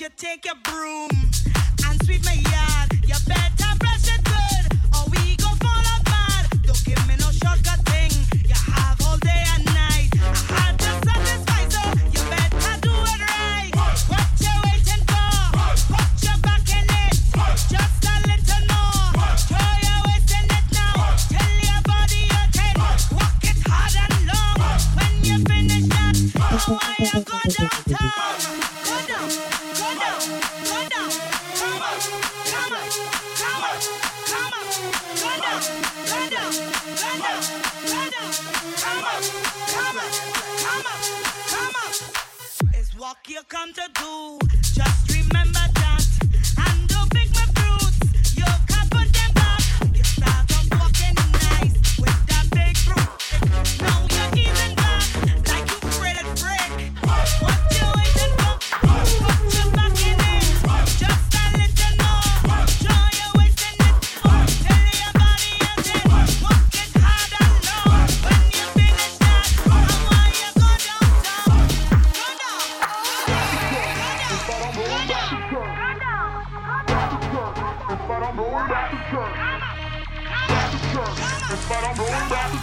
you take a brew.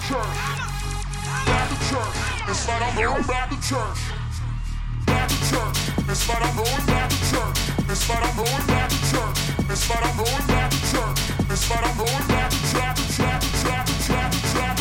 church. Back to church. It's like I'm going back to church. Back to church. It's like I'm going back to church. It's like I'm going back to church. It's like I'm going back to church. It's like I'm going back to church. Back to church. Back to church. Back to church.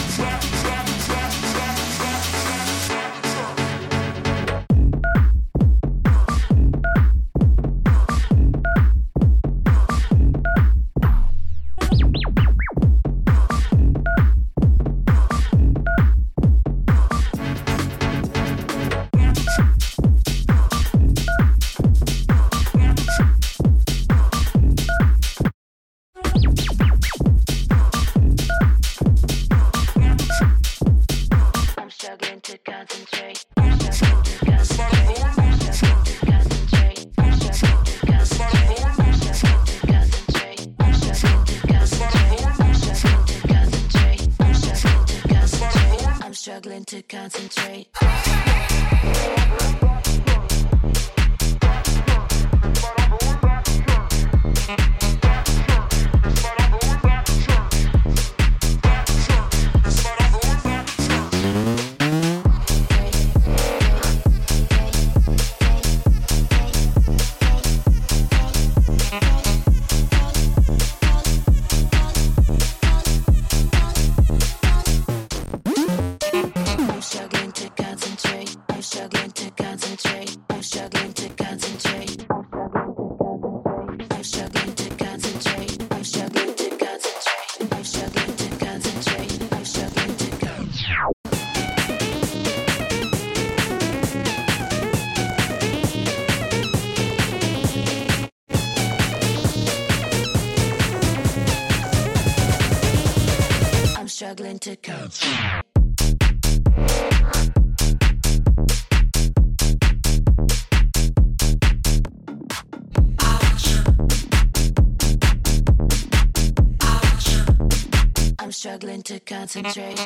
struggling to concentrate.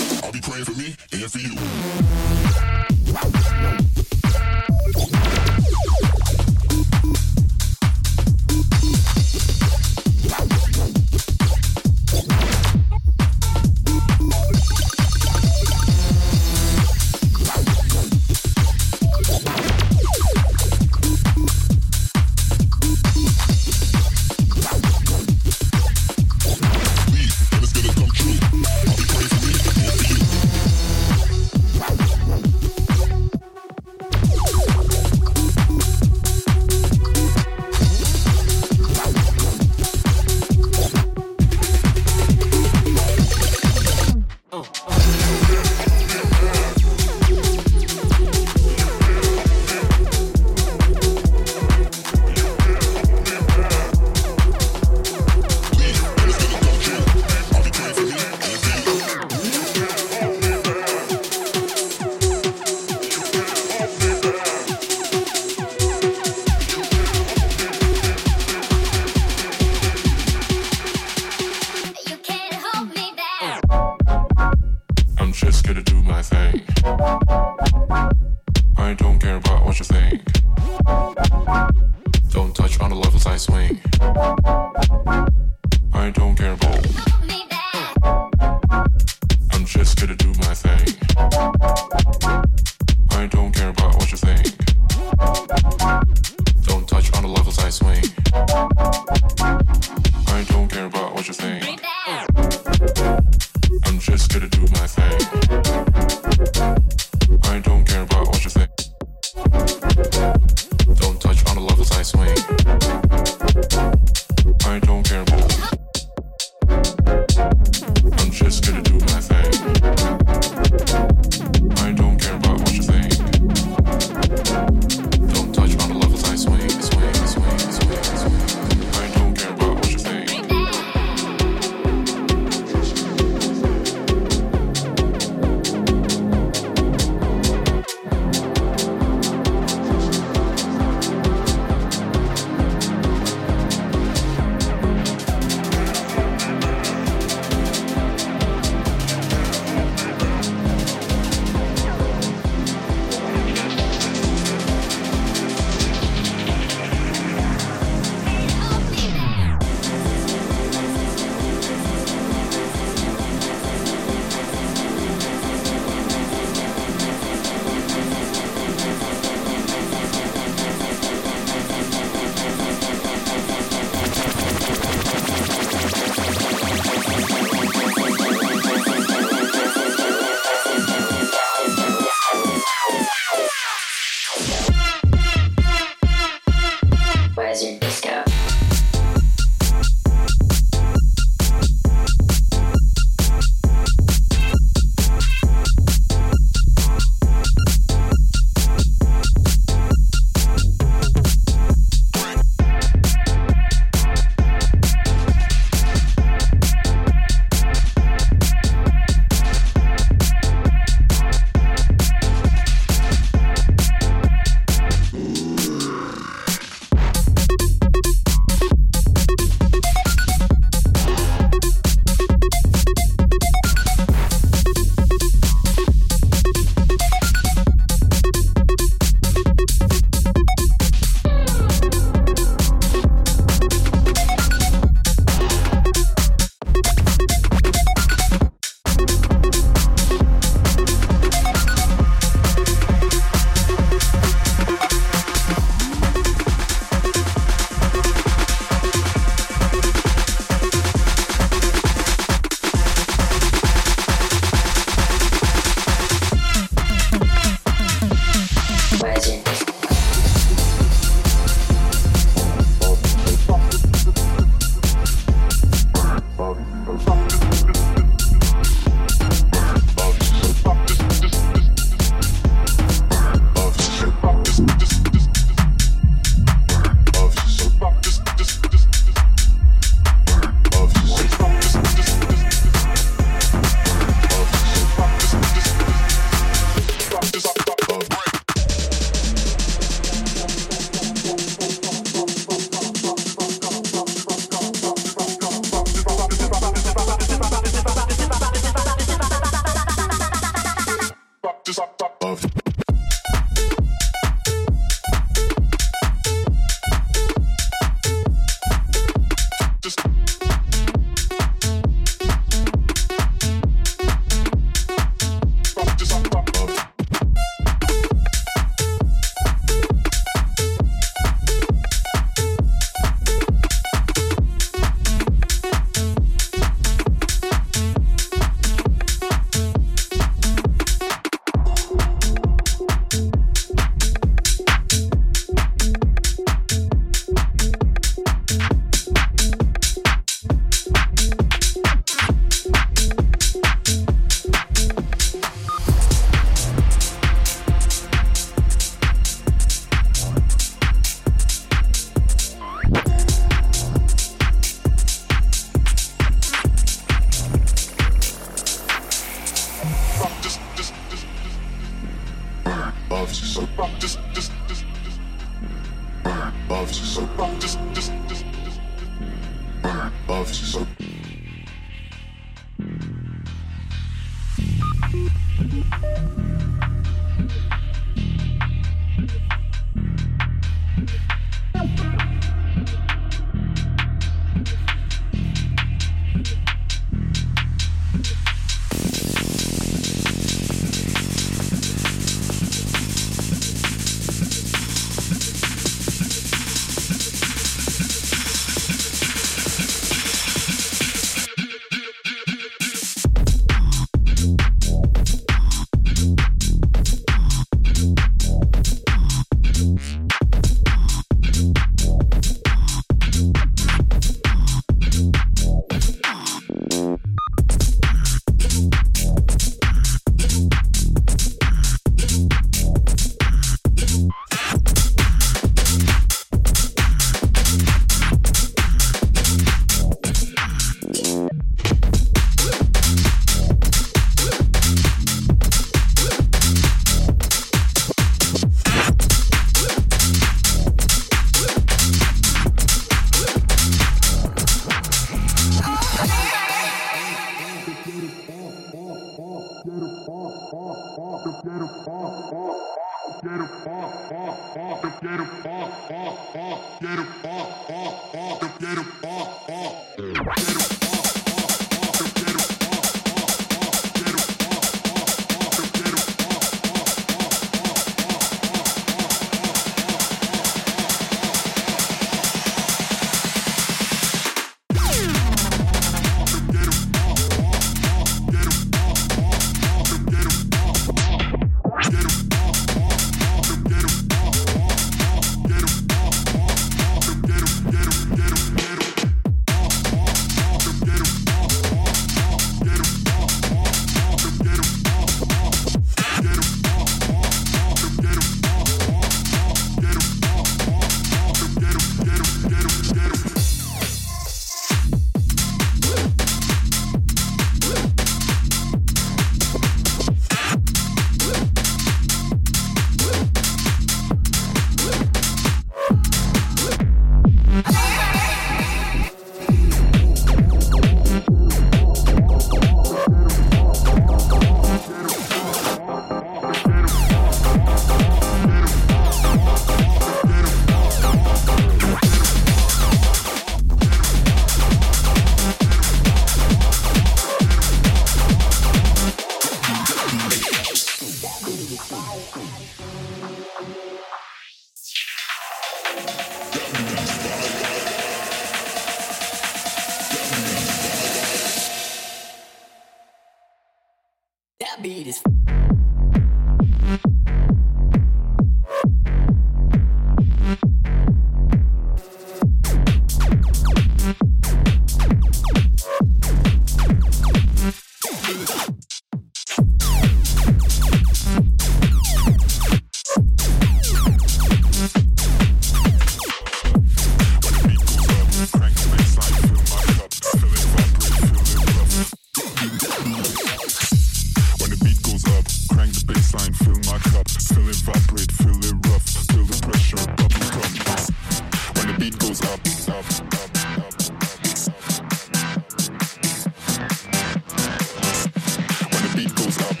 it goes up.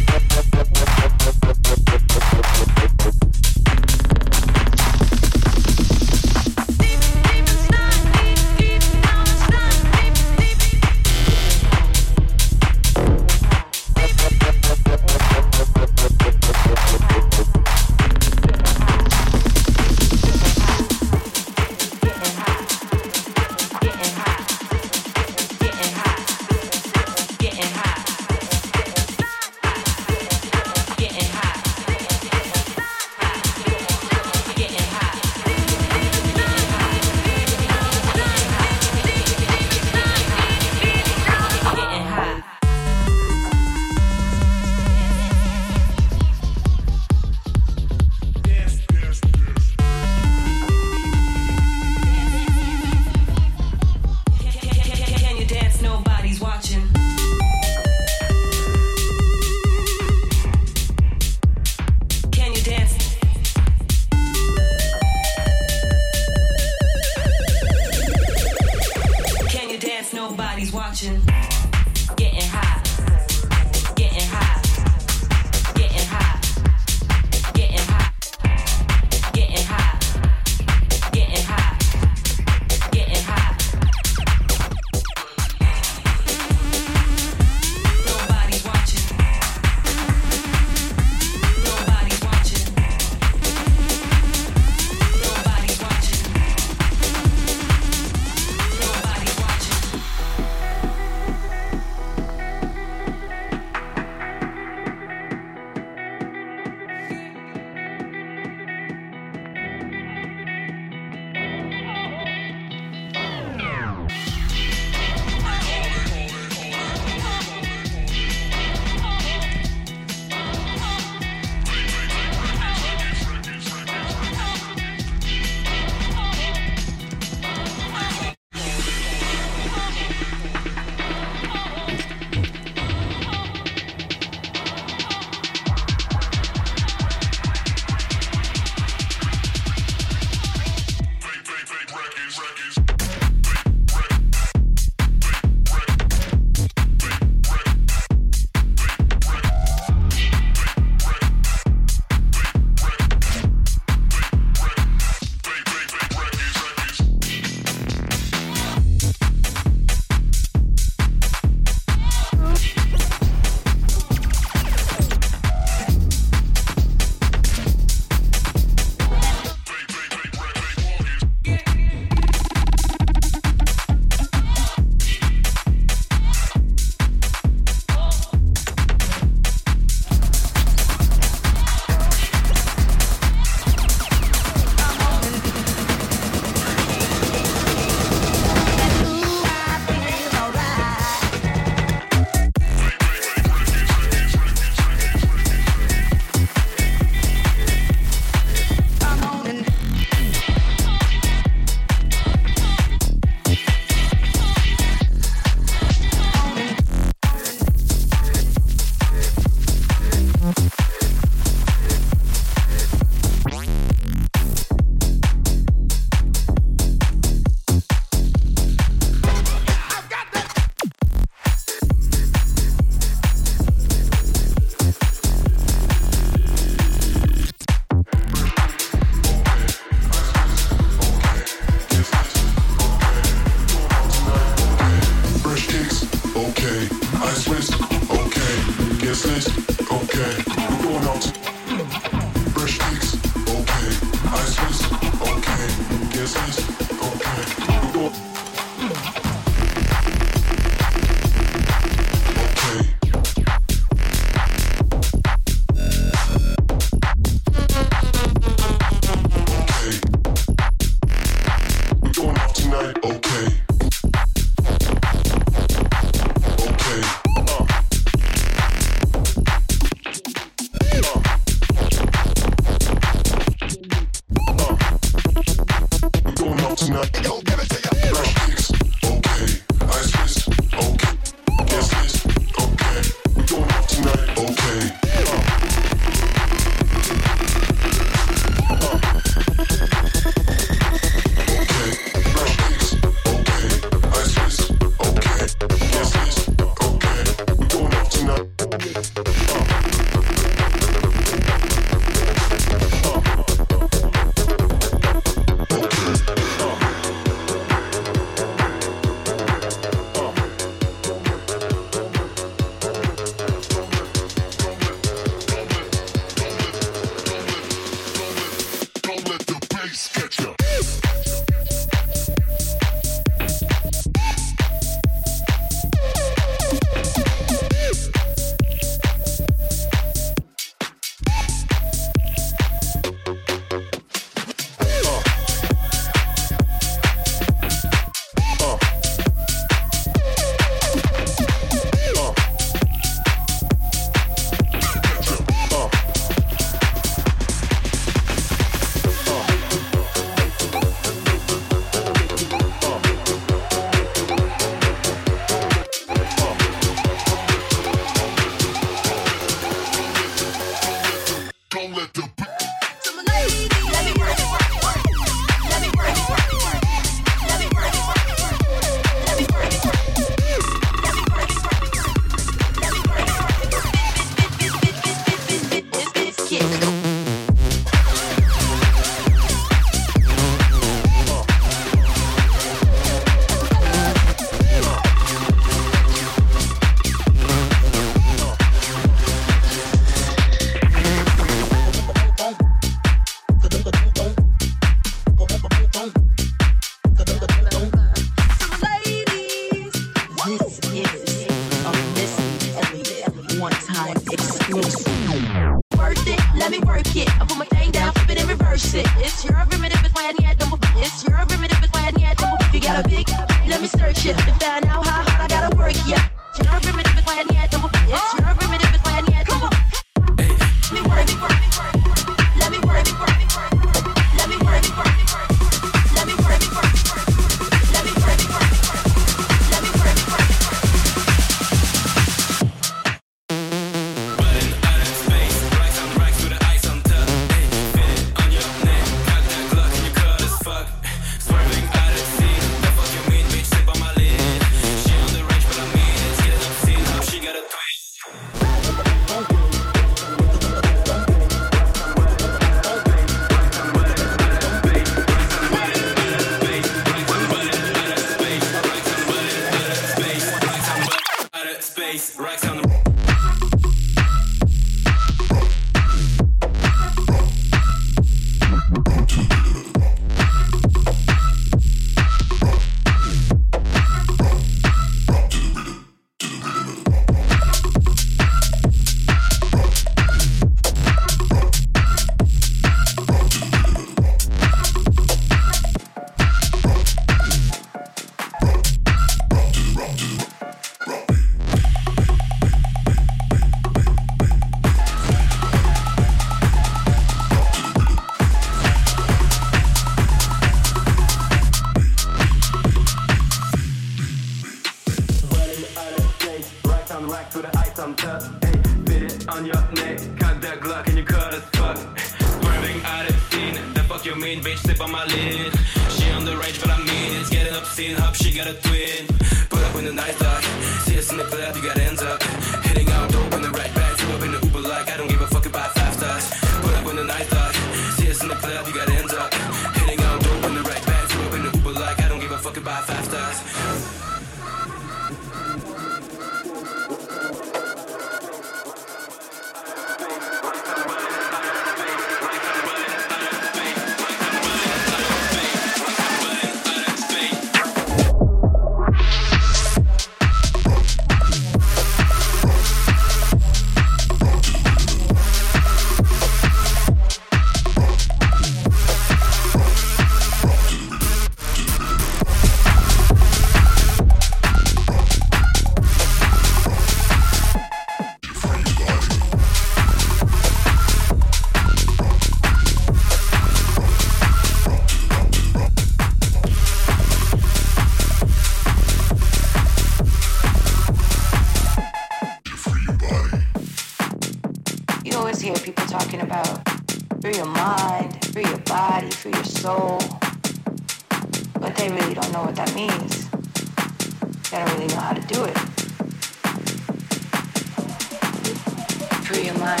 Mind,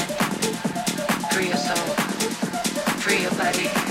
free your soul, free your body.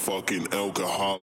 fucking alcohol.